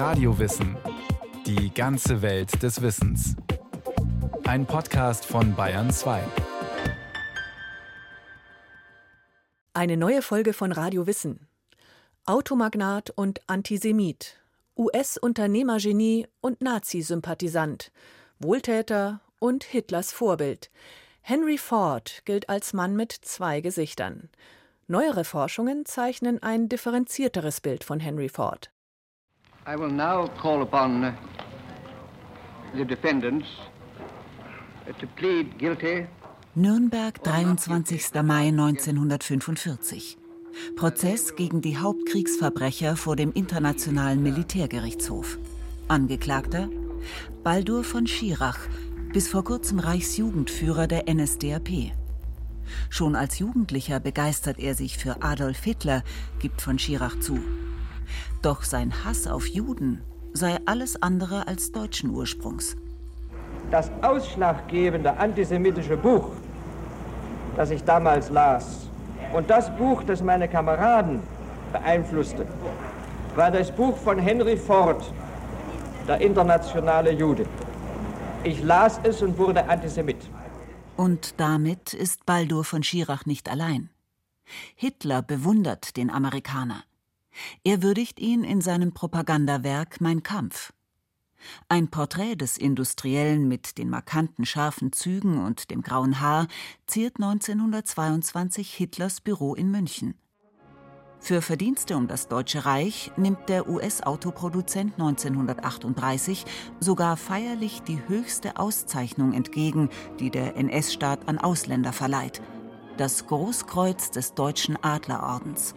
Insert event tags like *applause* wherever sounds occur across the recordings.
Radiowissen. Die ganze Welt des Wissens. Ein Podcast von Bayern 2. Eine neue Folge von Radio Wissen. Automagnat und Antisemit. US-Unternehmergenie und Nazi-Sympathisant. Wohltäter und Hitlers Vorbild. Henry Ford gilt als Mann mit zwei Gesichtern. Neuere Forschungen zeichnen ein differenzierteres Bild von Henry Ford. I will now call upon uh, the defendants uh, to plead guilty. Nürnberg, 23. Mai 1945. Prozess gegen die Hauptkriegsverbrecher vor dem Internationalen Militärgerichtshof. Angeklagter Baldur von Schirach, bis vor kurzem Reichsjugendführer der NSDAP. Schon als Jugendlicher begeistert er sich für Adolf Hitler, gibt von Schirach zu. Doch sein Hass auf Juden sei alles andere als deutschen Ursprungs. Das ausschlaggebende antisemitische Buch, das ich damals las, und das Buch, das meine Kameraden beeinflusste, war das Buch von Henry Ford, der internationale Jude. Ich las es und wurde Antisemit. Und damit ist Baldur von Schirach nicht allein. Hitler bewundert den Amerikaner. Er würdigt ihn in seinem Propagandawerk Mein Kampf. Ein Porträt des Industriellen mit den markanten scharfen Zügen und dem grauen Haar ziert 1922 Hitlers Büro in München. Für Verdienste um das Deutsche Reich nimmt der US-Autoproduzent 1938 sogar feierlich die höchste Auszeichnung entgegen, die der NS-Staat an Ausländer verleiht: das Großkreuz des Deutschen Adlerordens.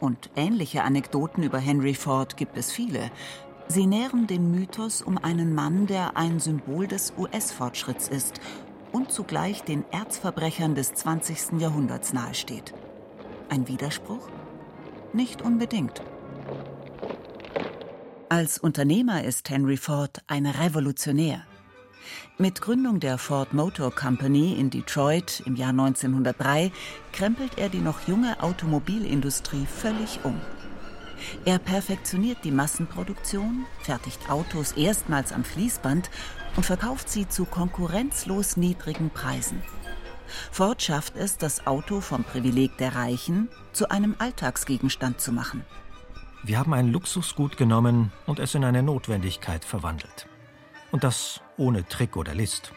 Und ähnliche Anekdoten über Henry Ford gibt es viele. Sie nähren den Mythos um einen Mann, der ein Symbol des US-Fortschritts ist und zugleich den Erzverbrechern des 20. Jahrhunderts nahesteht. Ein Widerspruch? Nicht unbedingt. Als Unternehmer ist Henry Ford ein Revolutionär. Mit Gründung der Ford Motor Company in Detroit im Jahr 1903 krempelt er die noch junge Automobilindustrie völlig um. Er perfektioniert die Massenproduktion, fertigt Autos erstmals am Fließband und verkauft sie zu konkurrenzlos niedrigen Preisen. Ford schafft es, das Auto vom Privileg der Reichen zu einem Alltagsgegenstand zu machen. Wir haben ein Luxusgut genommen und es in eine Notwendigkeit verwandelt. Und das ohne Trick oder List.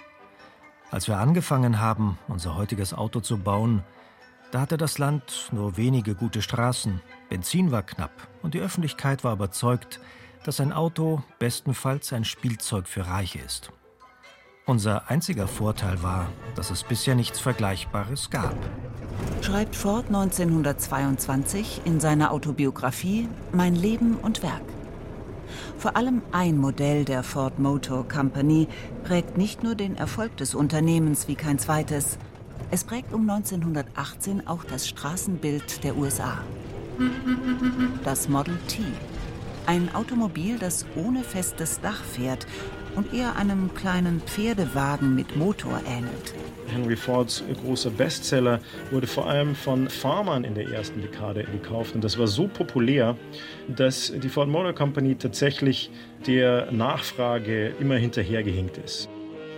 Als wir angefangen haben, unser heutiges Auto zu bauen, da hatte das Land nur wenige gute Straßen, Benzin war knapp und die Öffentlichkeit war überzeugt, dass ein Auto bestenfalls ein Spielzeug für Reiche ist. Unser einziger Vorteil war, dass es bisher nichts Vergleichbares gab. Schreibt Ford 1922 in seiner Autobiografie Mein Leben und Werk. Vor allem ein Modell der Ford Motor Company prägt nicht nur den Erfolg des Unternehmens wie kein zweites, es prägt um 1918 auch das Straßenbild der USA. Das Model T. Ein Automobil, das ohne festes Dach fährt und eher einem kleinen Pferdewagen mit Motor ähnelt. Henry Fords großer Bestseller wurde vor allem von Farmern in der ersten Dekade gekauft. Und das war so populär, dass die Ford Motor Company tatsächlich der Nachfrage immer hinterhergehinkt ist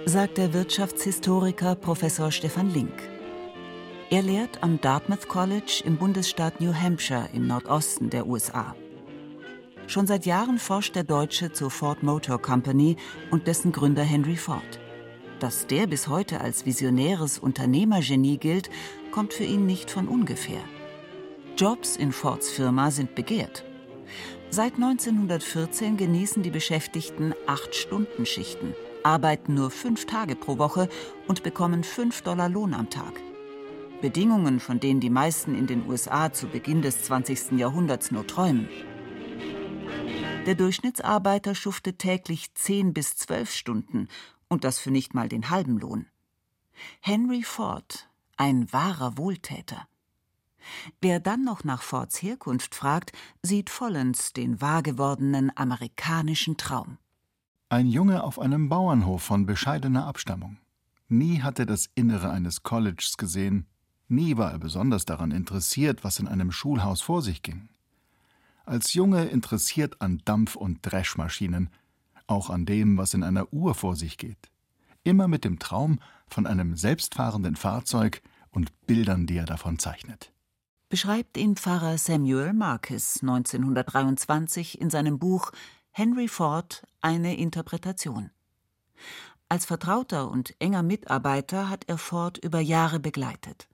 sagt der Wirtschaftshistoriker Professor Stefan Link. Er lehrt am Dartmouth College im Bundesstaat New Hampshire im Nordosten der USA. Schon seit Jahren forscht der Deutsche zur Ford Motor Company und dessen Gründer Henry Ford. Dass der bis heute als visionäres Unternehmergenie gilt, kommt für ihn nicht von ungefähr. Jobs in Fords Firma sind begehrt. Seit 1914 genießen die Beschäftigten Acht-Stunden-Schichten arbeiten nur fünf Tage pro Woche und bekommen fünf Dollar Lohn am Tag. Bedingungen, von denen die meisten in den USA zu Beginn des 20. Jahrhunderts nur träumen. Der Durchschnittsarbeiter schuftet täglich zehn bis zwölf Stunden und das für nicht mal den halben Lohn. Henry Ford, ein wahrer Wohltäter. Wer dann noch nach Fords Herkunft fragt, sieht vollends den wahrgewordenen amerikanischen Traum. Ein Junge auf einem Bauernhof von bescheidener Abstammung. Nie hat er das Innere eines Colleges gesehen, nie war er besonders daran interessiert, was in einem Schulhaus vor sich ging. Als Junge interessiert an Dampf- und Dreschmaschinen, auch an dem, was in einer Uhr vor sich geht. Immer mit dem Traum von einem selbstfahrenden Fahrzeug und Bildern, die er davon zeichnet. Beschreibt ihn Pfarrer Samuel Marcus 1923 in seinem Buch Henry Ford eine Interpretation. Als Vertrauter und enger Mitarbeiter hat er Ford über Jahre begleitet.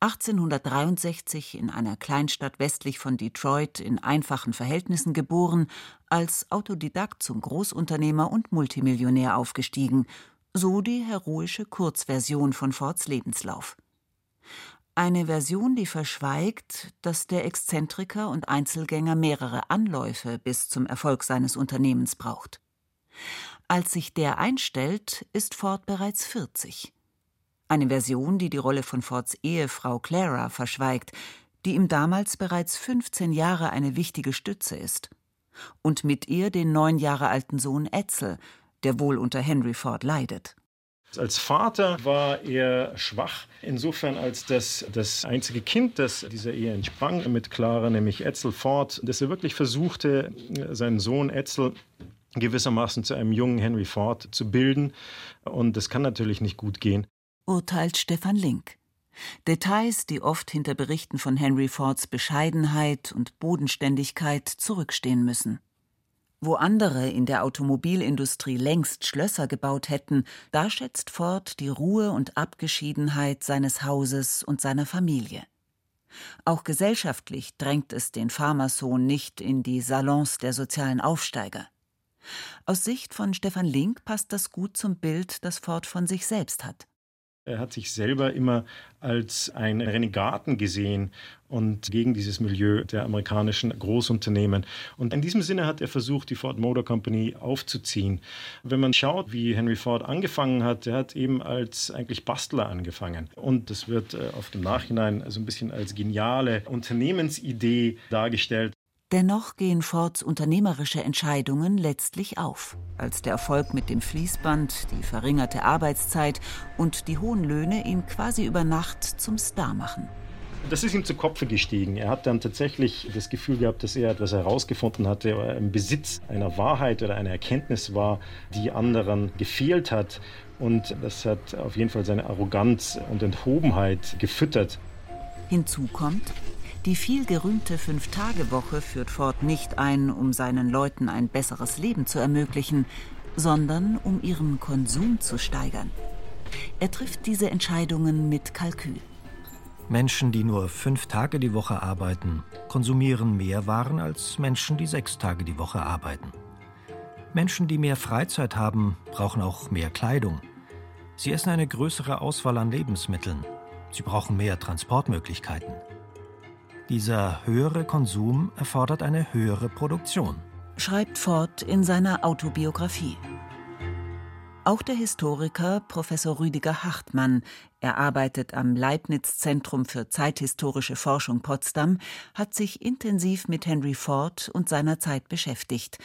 1863 in einer Kleinstadt westlich von Detroit in einfachen Verhältnissen geboren, als Autodidakt zum Großunternehmer und Multimillionär aufgestiegen, so die heroische Kurzversion von Fords Lebenslauf. Eine Version, die verschweigt, dass der Exzentriker und Einzelgänger mehrere Anläufe bis zum Erfolg seines Unternehmens braucht. Als sich der einstellt, ist Ford bereits 40. Eine Version, die die Rolle von Fords Ehefrau Clara verschweigt, die ihm damals bereits 15 Jahre eine wichtige Stütze ist. Und mit ihr den neun Jahre alten Sohn Etzel, der wohl unter Henry Ford leidet. Als Vater war er schwach, insofern als das, das einzige Kind, das dieser Ehe entsprang mit Clara, nämlich Etzel Ford, dass er wirklich versuchte, seinen Sohn Etzel gewissermaßen zu einem jungen Henry Ford zu bilden. Und das kann natürlich nicht gut gehen urteilt Stefan Link. Details, die oft hinter Berichten von Henry Fords Bescheidenheit und Bodenständigkeit zurückstehen müssen. Wo andere in der Automobilindustrie längst Schlösser gebaut hätten, da schätzt Ford die Ruhe und Abgeschiedenheit seines Hauses und seiner Familie. Auch gesellschaftlich drängt es den Farmersohn nicht in die Salons der sozialen Aufsteiger. Aus Sicht von Stefan Link passt das gut zum Bild, das Ford von sich selbst hat. Er hat sich selber immer als einen Renegaten gesehen und gegen dieses Milieu der amerikanischen Großunternehmen. Und in diesem Sinne hat er versucht, die Ford Motor Company aufzuziehen. Wenn man schaut, wie Henry Ford angefangen hat, er hat eben als eigentlich Bastler angefangen. Und das wird äh, auf dem Nachhinein so ein bisschen als geniale Unternehmensidee dargestellt. Dennoch gehen Fords unternehmerische Entscheidungen letztlich auf, als der Erfolg mit dem Fließband, die verringerte Arbeitszeit und die hohen Löhne ihn quasi über Nacht zum Star machen. Das ist ihm zu Kopfe gestiegen. Er hat dann tatsächlich das Gefühl gehabt, dass er etwas herausgefunden hatte, im Besitz einer Wahrheit oder einer Erkenntnis war, die anderen gefehlt hat. Und das hat auf jeden Fall seine Arroganz und Enthobenheit gefüttert. Hinzu kommt, die viel gerühmte Fünf-Tage-Woche führt Ford nicht ein, um seinen Leuten ein besseres Leben zu ermöglichen, sondern um ihren Konsum zu steigern. Er trifft diese Entscheidungen mit Kalkül. Menschen, die nur fünf Tage die Woche arbeiten, konsumieren mehr Waren als Menschen, die sechs Tage die Woche arbeiten. Menschen, die mehr Freizeit haben, brauchen auch mehr Kleidung. Sie essen eine größere Auswahl an Lebensmitteln. Sie brauchen mehr Transportmöglichkeiten. Dieser höhere Konsum erfordert eine höhere Produktion. Schreibt Ford in seiner Autobiografie. Auch der Historiker Professor Rüdiger Hartmann, er arbeitet am Leibniz Zentrum für zeithistorische Forschung Potsdam, hat sich intensiv mit Henry Ford und seiner Zeit beschäftigt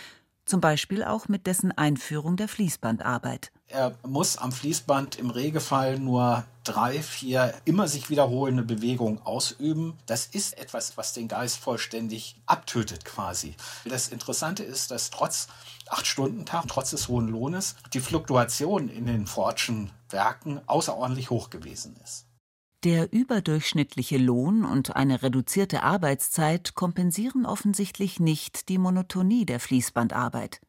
zum Beispiel auch mit dessen Einführung der Fließbandarbeit. Er muss am Fließband im Regelfall nur drei, vier immer sich wiederholende Bewegungen ausüben. Das ist etwas, was den Geist vollständig abtötet quasi. Das Interessante ist, dass trotz acht Stunden Tag, trotz des hohen Lohnes, die Fluktuation in den Fordschen Werken außerordentlich hoch gewesen ist. Der überdurchschnittliche Lohn und eine reduzierte Arbeitszeit kompensieren offensichtlich nicht die Monotonie der Fließbandarbeit.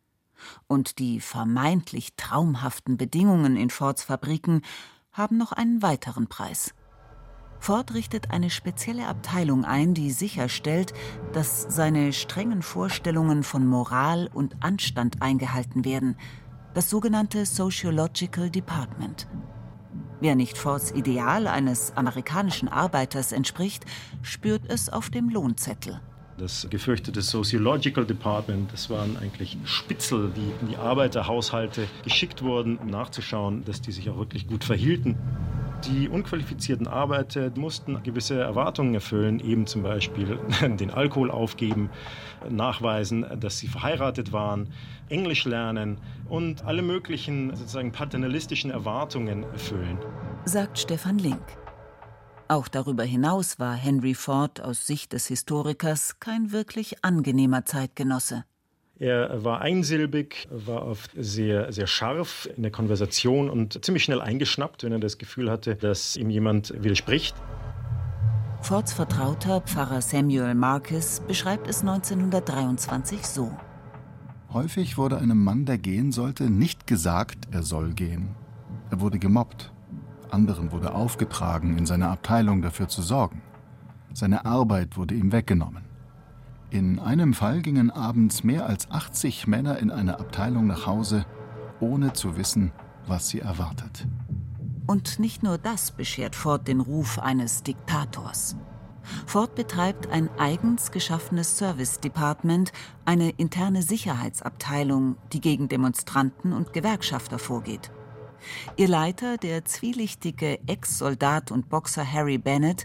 Und die vermeintlich traumhaften Bedingungen in Fords Fabriken haben noch einen weiteren Preis. Ford richtet eine spezielle Abteilung ein, die sicherstellt, dass seine strengen Vorstellungen von Moral und Anstand eingehalten werden, das sogenannte Sociological Department. Wer nicht Fords Ideal eines amerikanischen Arbeiters entspricht, spürt es auf dem Lohnzettel. Das gefürchtete Sociological Department, das waren eigentlich Spitzel, die in die Arbeiterhaushalte geschickt wurden, um nachzuschauen, dass die sich auch wirklich gut verhielten. Die unqualifizierten Arbeiter mussten gewisse Erwartungen erfüllen, eben zum Beispiel *laughs* den Alkohol aufgeben, nachweisen, dass sie verheiratet waren, Englisch lernen und alle möglichen sozusagen paternalistischen Erwartungen erfüllen. Sagt Stefan Link. Auch darüber hinaus war Henry Ford aus Sicht des Historikers kein wirklich angenehmer Zeitgenosse. Er war einsilbig, war oft sehr, sehr scharf in der Konversation und ziemlich schnell eingeschnappt, wenn er das Gefühl hatte, dass ihm jemand widerspricht. Fords Vertrauter Pfarrer Samuel Marcus beschreibt es 1923 so. Häufig wurde einem Mann, der gehen sollte, nicht gesagt, er soll gehen. Er wurde gemobbt. Anderen wurde aufgetragen, in seiner Abteilung dafür zu sorgen. Seine Arbeit wurde ihm weggenommen. In einem Fall gingen abends mehr als 80 Männer in einer Abteilung nach Hause, ohne zu wissen, was sie erwartet. Und nicht nur das beschert Ford den Ruf eines Diktators. Ford betreibt ein eigens geschaffenes Service Department, eine interne Sicherheitsabteilung, die gegen Demonstranten und Gewerkschafter vorgeht. Ihr Leiter, der zwielichtige Ex-Soldat und Boxer Harry Bennett,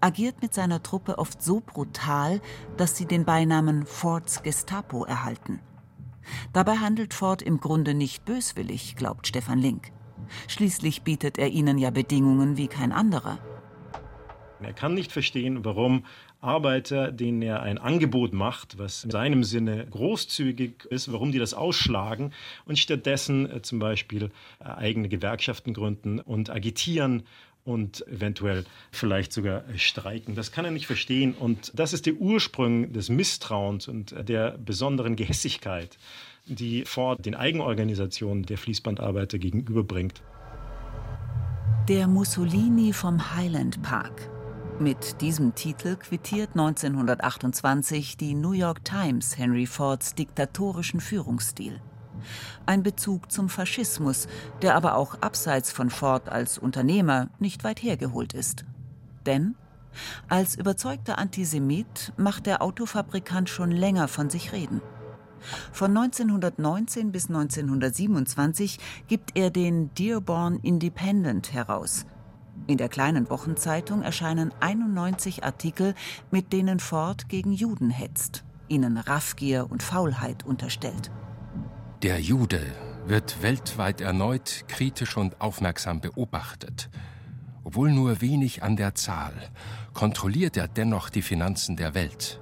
agiert mit seiner Truppe oft so brutal, dass sie den Beinamen Fords Gestapo erhalten. Dabei handelt Ford im Grunde nicht böswillig, glaubt Stefan Link. Schließlich bietet er ihnen ja Bedingungen wie kein anderer. Er kann nicht verstehen, warum Arbeiter, denen er ein Angebot macht, was in seinem Sinne großzügig ist, warum die das ausschlagen und stattdessen äh, zum Beispiel äh, eigene Gewerkschaften gründen und agitieren und eventuell vielleicht sogar streiken. Das kann er nicht verstehen. Und das ist der Ursprung des Misstrauens und der besonderen Gehässigkeit, die Ford den Eigenorganisationen der Fließbandarbeiter gegenüberbringt. Der Mussolini vom Highland Park. Mit diesem Titel quittiert 1928 die New York Times Henry Fords diktatorischen Führungsstil. Ein Bezug zum Faschismus, der aber auch abseits von Ford als Unternehmer nicht weit hergeholt ist. Denn als überzeugter Antisemit macht der Autofabrikant schon länger von sich reden. Von 1919 bis 1927 gibt er den Dearborn Independent heraus. In der kleinen Wochenzeitung erscheinen 91 Artikel, mit denen Ford gegen Juden hetzt, ihnen Raffgier und Faulheit unterstellt. Der Jude wird weltweit erneut kritisch und aufmerksam beobachtet. Obwohl nur wenig an der Zahl, kontrolliert er dennoch die Finanzen der Welt.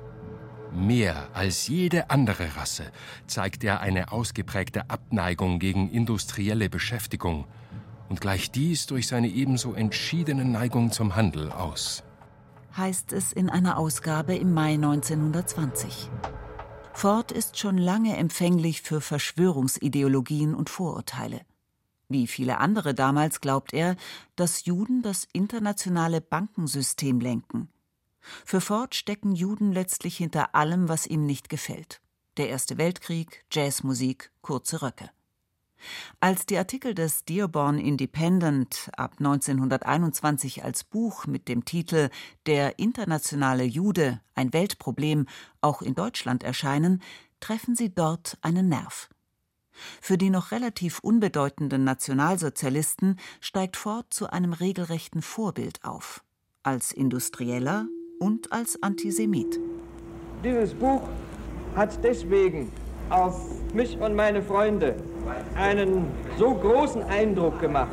Mehr als jede andere Rasse zeigt er eine ausgeprägte Abneigung gegen industrielle Beschäftigung und gleicht dies durch seine ebenso entschiedene Neigung zum Handel aus. Heißt es in einer Ausgabe im Mai 1920. Ford ist schon lange empfänglich für Verschwörungsideologien und Vorurteile. Wie viele andere damals glaubt er, dass Juden das internationale Bankensystem lenken. Für Ford stecken Juden letztlich hinter allem, was ihm nicht gefällt. Der Erste Weltkrieg, Jazzmusik, kurze Röcke. Als die Artikel des Dearborn Independent ab 1921 als Buch mit dem Titel Der internationale Jude, ein Weltproblem auch in Deutschland erscheinen, treffen sie dort einen Nerv. Für die noch relativ unbedeutenden Nationalsozialisten steigt Ford zu einem regelrechten Vorbild auf, als Industrieller und als Antisemit. Dieses Buch hat deswegen auf mich und meine Freunde einen so großen Eindruck gemacht,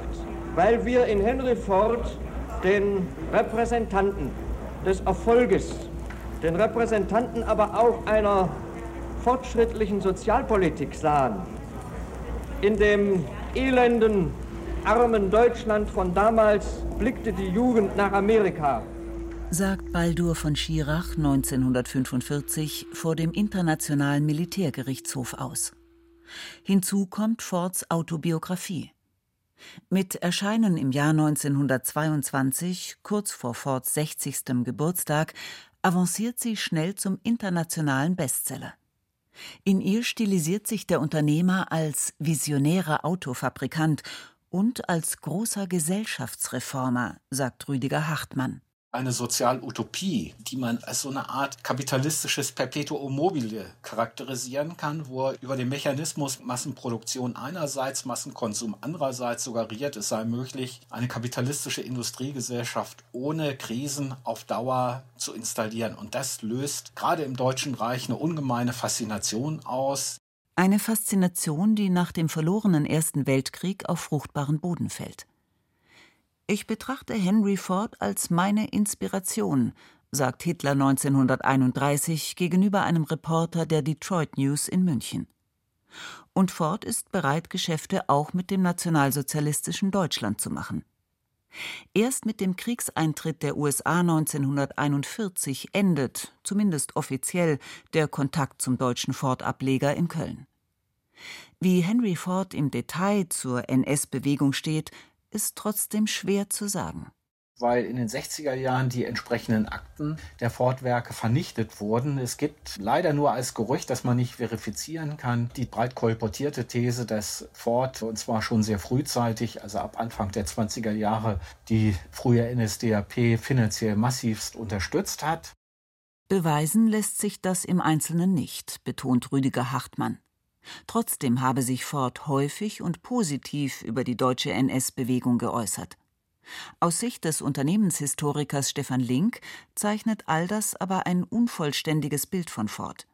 weil wir in Henry Ford den Repräsentanten des Erfolges, den Repräsentanten aber auch einer fortschrittlichen Sozialpolitik sahen. In dem elenden, armen Deutschland von damals blickte die Jugend nach Amerika sagt Baldur von Schirach 1945 vor dem Internationalen Militärgerichtshof aus. Hinzu kommt Fords Autobiografie. Mit Erscheinen im Jahr 1922, kurz vor Fords 60. Geburtstag, avanciert sie schnell zum internationalen Bestseller. In ihr stilisiert sich der Unternehmer als visionärer Autofabrikant und als großer Gesellschaftsreformer, sagt Rüdiger Hartmann eine Sozialutopie, die man als so eine Art kapitalistisches Perpetuum mobile charakterisieren kann, wo er über den Mechanismus Massenproduktion einerseits, Massenkonsum andererseits suggeriert, es sei möglich, eine kapitalistische Industriegesellschaft ohne Krisen auf Dauer zu installieren. Und das löst gerade im Deutschen Reich eine ungemeine Faszination aus. Eine Faszination, die nach dem verlorenen Ersten Weltkrieg auf fruchtbaren Boden fällt. Ich betrachte Henry Ford als meine Inspiration, sagt Hitler 1931 gegenüber einem Reporter der Detroit News in München. Und Ford ist bereit, Geschäfte auch mit dem nationalsozialistischen Deutschland zu machen. Erst mit dem Kriegseintritt der USA 1941 endet, zumindest offiziell, der Kontakt zum deutschen Ford-Ableger in Köln. Wie Henry Ford im Detail zur NS-Bewegung steht, ist trotzdem schwer zu sagen weil in den 60er Jahren die entsprechenden Akten der Ford-Werke vernichtet wurden. Es gibt leider nur als Gerücht, das man nicht verifizieren kann, die breit kolportierte These, dass Ford, und zwar schon sehr frühzeitig, also ab Anfang der 20er Jahre, die frühe NSDAP finanziell massivst unterstützt hat. Beweisen lässt sich das im Einzelnen nicht, betont Rüdiger Hartmann. Trotzdem habe sich Ford häufig und positiv über die deutsche NS-Bewegung geäußert. Aus Sicht des Unternehmenshistorikers Stefan Link zeichnet all das aber ein unvollständiges Bild von Ford.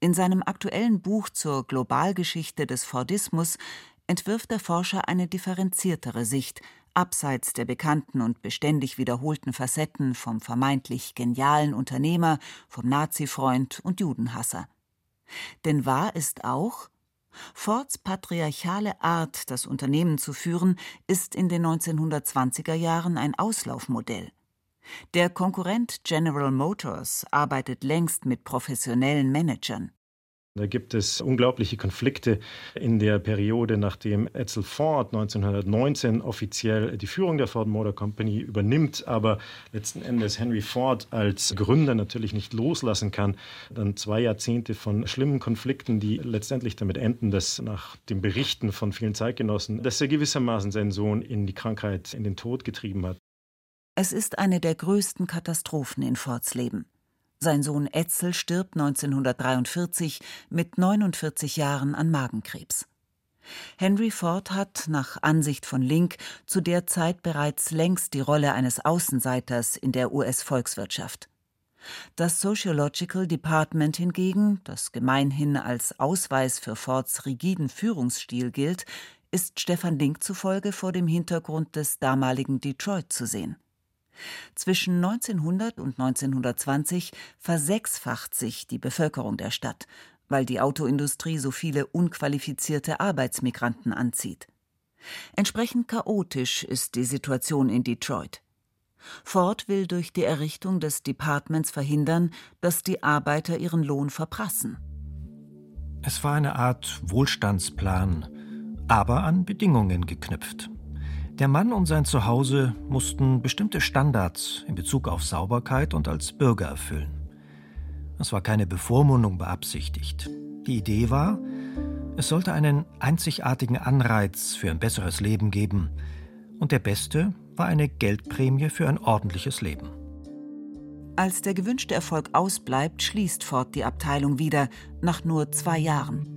In seinem aktuellen Buch zur Globalgeschichte des Fordismus entwirft der Forscher eine differenziertere Sicht, abseits der bekannten und beständig wiederholten Facetten vom vermeintlich genialen Unternehmer, vom Nazifreund und Judenhasser. Denn wahr ist auch, Fords patriarchale Art, das Unternehmen zu führen, ist in den 1920er Jahren ein Auslaufmodell. Der Konkurrent General Motors arbeitet längst mit professionellen Managern. Da gibt es unglaubliche Konflikte in der Periode, nachdem Edsel Ford 1919 offiziell die Führung der Ford Motor Company übernimmt, aber letzten Endes Henry Ford als Gründer natürlich nicht loslassen kann. Dann zwei Jahrzehnte von schlimmen Konflikten, die letztendlich damit enden, dass nach den Berichten von vielen Zeitgenossen, dass er gewissermaßen seinen Sohn in die Krankheit, in den Tod getrieben hat. Es ist eine der größten Katastrophen in Fords Leben. Sein Sohn Etzel stirbt 1943 mit 49 Jahren an Magenkrebs. Henry Ford hat nach Ansicht von Link zu der Zeit bereits längst die Rolle eines Außenseiters in der US-Volkswirtschaft. Das Sociological Department hingegen, das gemeinhin als Ausweis für Fords rigiden Führungsstil gilt, ist Stefan Link zufolge vor dem Hintergrund des damaligen Detroit zu sehen. Zwischen 1900 und 1920 versechsfacht sich die Bevölkerung der Stadt, weil die Autoindustrie so viele unqualifizierte Arbeitsmigranten anzieht. Entsprechend chaotisch ist die Situation in Detroit. Ford will durch die Errichtung des Departments verhindern, dass die Arbeiter ihren Lohn verprassen. Es war eine Art Wohlstandsplan, aber an Bedingungen geknüpft. Der Mann und sein Zuhause mussten bestimmte Standards in Bezug auf Sauberkeit und als Bürger erfüllen. Es war keine Bevormundung beabsichtigt. Die Idee war, es sollte einen einzigartigen Anreiz für ein besseres Leben geben, und der beste war eine Geldprämie für ein ordentliches Leben. Als der gewünschte Erfolg ausbleibt, schließt Ford die Abteilung wieder, nach nur zwei Jahren.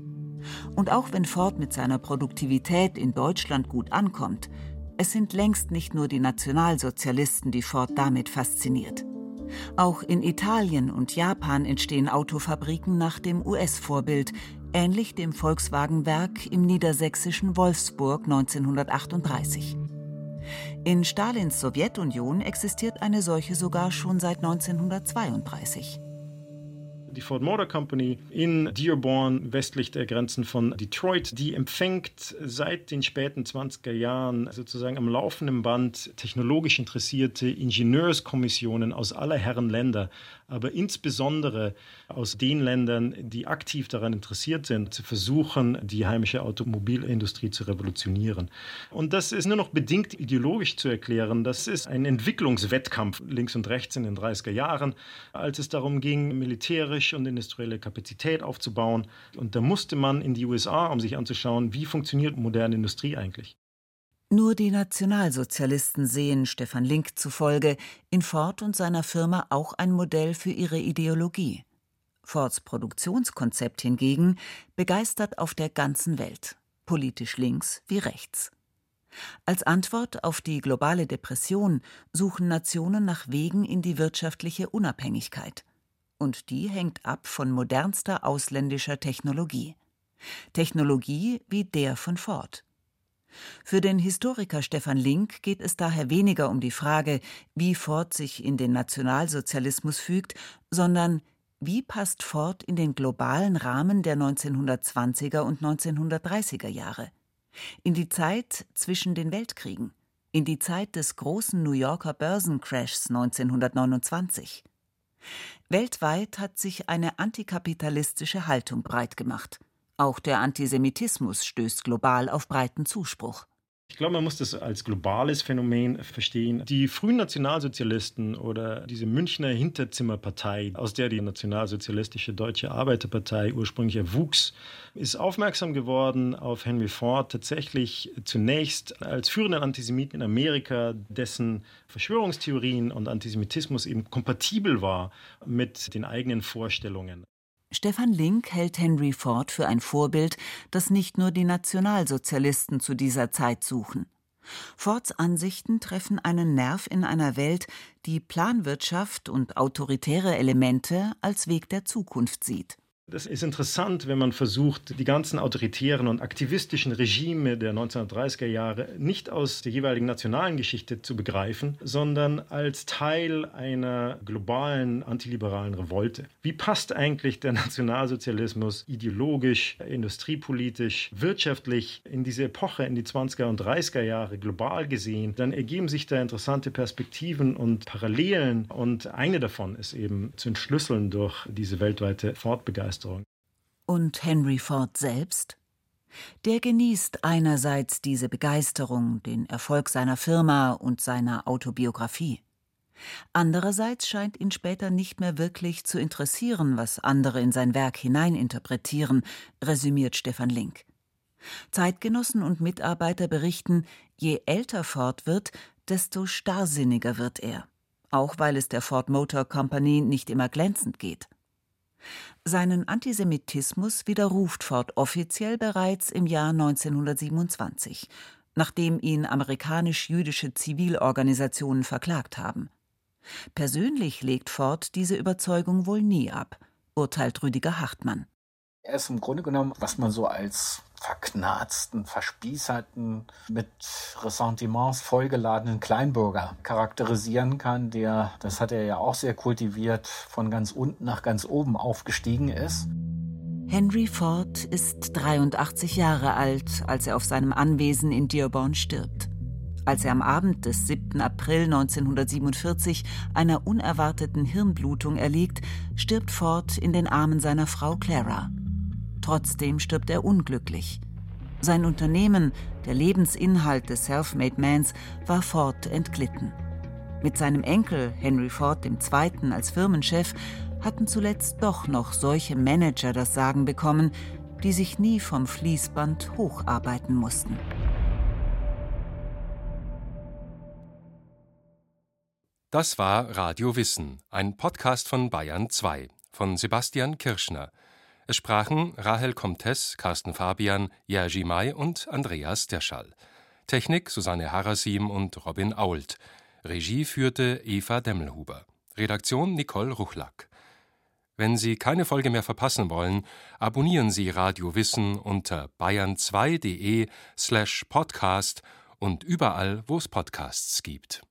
Und auch wenn Ford mit seiner Produktivität in Deutschland gut ankommt, es sind längst nicht nur die Nationalsozialisten, die Ford damit fasziniert. Auch in Italien und Japan entstehen Autofabriken nach dem US-Vorbild, ähnlich dem Volkswagen-Werk im niedersächsischen Wolfsburg 1938. In Stalins Sowjetunion existiert eine solche sogar schon seit 1932 die Ford Motor Company in Dearborn, westlich der Grenzen von Detroit, die empfängt seit den späten 20er Jahren sozusagen am laufenden Band technologisch interessierte Ingenieurskommissionen aus aller Herren Länder aber insbesondere aus den Ländern, die aktiv daran interessiert sind, zu versuchen, die heimische Automobilindustrie zu revolutionieren. Und das ist nur noch bedingt ideologisch zu erklären. Das ist ein Entwicklungswettkampf links und rechts in den 30er Jahren, als es darum ging, militärisch und industrielle Kapazität aufzubauen. Und da musste man in die USA, um sich anzuschauen, wie funktioniert moderne Industrie eigentlich. Nur die Nationalsozialisten sehen Stefan Link zufolge in Ford und seiner Firma auch ein Modell für ihre Ideologie. Fords Produktionskonzept hingegen begeistert auf der ganzen Welt, politisch links wie rechts. Als Antwort auf die globale Depression suchen Nationen nach Wegen in die wirtschaftliche Unabhängigkeit. Und die hängt ab von modernster ausländischer Technologie. Technologie wie der von Ford. Für den Historiker Stefan Link geht es daher weniger um die Frage, wie Ford sich in den Nationalsozialismus fügt, sondern wie passt Ford in den globalen Rahmen der 1920er und 1930er Jahre? In die Zeit zwischen den Weltkriegen, in die Zeit des großen New Yorker Börsencrashs 1929. Weltweit hat sich eine antikapitalistische Haltung breitgemacht. Auch der Antisemitismus stößt global auf breiten Zuspruch. Ich glaube, man muss das als globales Phänomen verstehen. Die frühen Nationalsozialisten oder diese Münchner Hinterzimmerpartei, aus der die nationalsozialistische Deutsche Arbeiterpartei ursprünglich erwuchs, ist aufmerksam geworden auf Henry Ford tatsächlich zunächst als führenden Antisemiten in Amerika, dessen Verschwörungstheorien und Antisemitismus eben kompatibel war mit den eigenen Vorstellungen. Stefan Link hält Henry Ford für ein Vorbild, das nicht nur die Nationalsozialisten zu dieser Zeit suchen. Fords Ansichten treffen einen Nerv in einer Welt, die Planwirtschaft und autoritäre Elemente als Weg der Zukunft sieht. Das ist interessant, wenn man versucht, die ganzen autoritären und aktivistischen Regime der 1930er Jahre nicht aus der jeweiligen nationalen Geschichte zu begreifen, sondern als Teil einer globalen antiliberalen Revolte. Wie passt eigentlich der *laughs* Nationalsozialismus ideologisch, industriepolitisch, wirtschaftlich in diese Epoche, in die 20er und 30er Jahre global gesehen? Dann ergeben sich da interessante Perspektiven und Parallelen und eine davon ist eben zu entschlüsseln durch diese weltweite Fortbegeisterung. Begeisterung. Und Henry Ford selbst? Der genießt einerseits diese Begeisterung, den Erfolg seiner Firma und seiner Autobiografie. Andererseits scheint ihn später nicht mehr wirklich zu interessieren, was andere in sein Werk hineininterpretieren, resümiert Stefan Link. Zeitgenossen und Mitarbeiter berichten, je älter Ford wird, desto starrsinniger wird er, auch weil es der Ford Motor Company nicht immer glänzend geht. Seinen Antisemitismus widerruft Ford offiziell bereits im Jahr 1927, nachdem ihn amerikanisch-jüdische Zivilorganisationen verklagt haben. Persönlich legt Ford diese Überzeugung wohl nie ab, urteilt Rüdiger Hartmann. Er ist im Grunde genommen, was man so als verknarzten, verspießerten, mit Ressentiments vollgeladenen Kleinbürger charakterisieren kann, der, das hat er ja auch sehr kultiviert, von ganz unten nach ganz oben aufgestiegen ist. Henry Ford ist 83 Jahre alt, als er auf seinem Anwesen in Dearborn stirbt. Als er am Abend des 7. April 1947 einer unerwarteten Hirnblutung erliegt, stirbt Ford in den Armen seiner Frau Clara. Trotzdem stirbt er unglücklich. Sein Unternehmen, der Lebensinhalt des Self-Made Mans, war Ford entglitten. Mit seinem Enkel Henry Ford II. als Firmenchef hatten zuletzt doch noch solche Manager das Sagen bekommen, die sich nie vom Fließband hocharbeiten mussten. Das war Radio Wissen, ein Podcast von Bayern 2 von Sebastian Kirschner. Es sprachen Rahel Comtes, Carsten Fabian, Jerzy May und Andreas Derschall. Technik Susanne Harasim und Robin Ault. Regie führte Eva Demmelhuber. Redaktion Nicole Ruchlack. Wenn Sie keine Folge mehr verpassen wollen, abonnieren Sie Radio Wissen unter bayern2.de slash podcast und überall, wo es Podcasts gibt.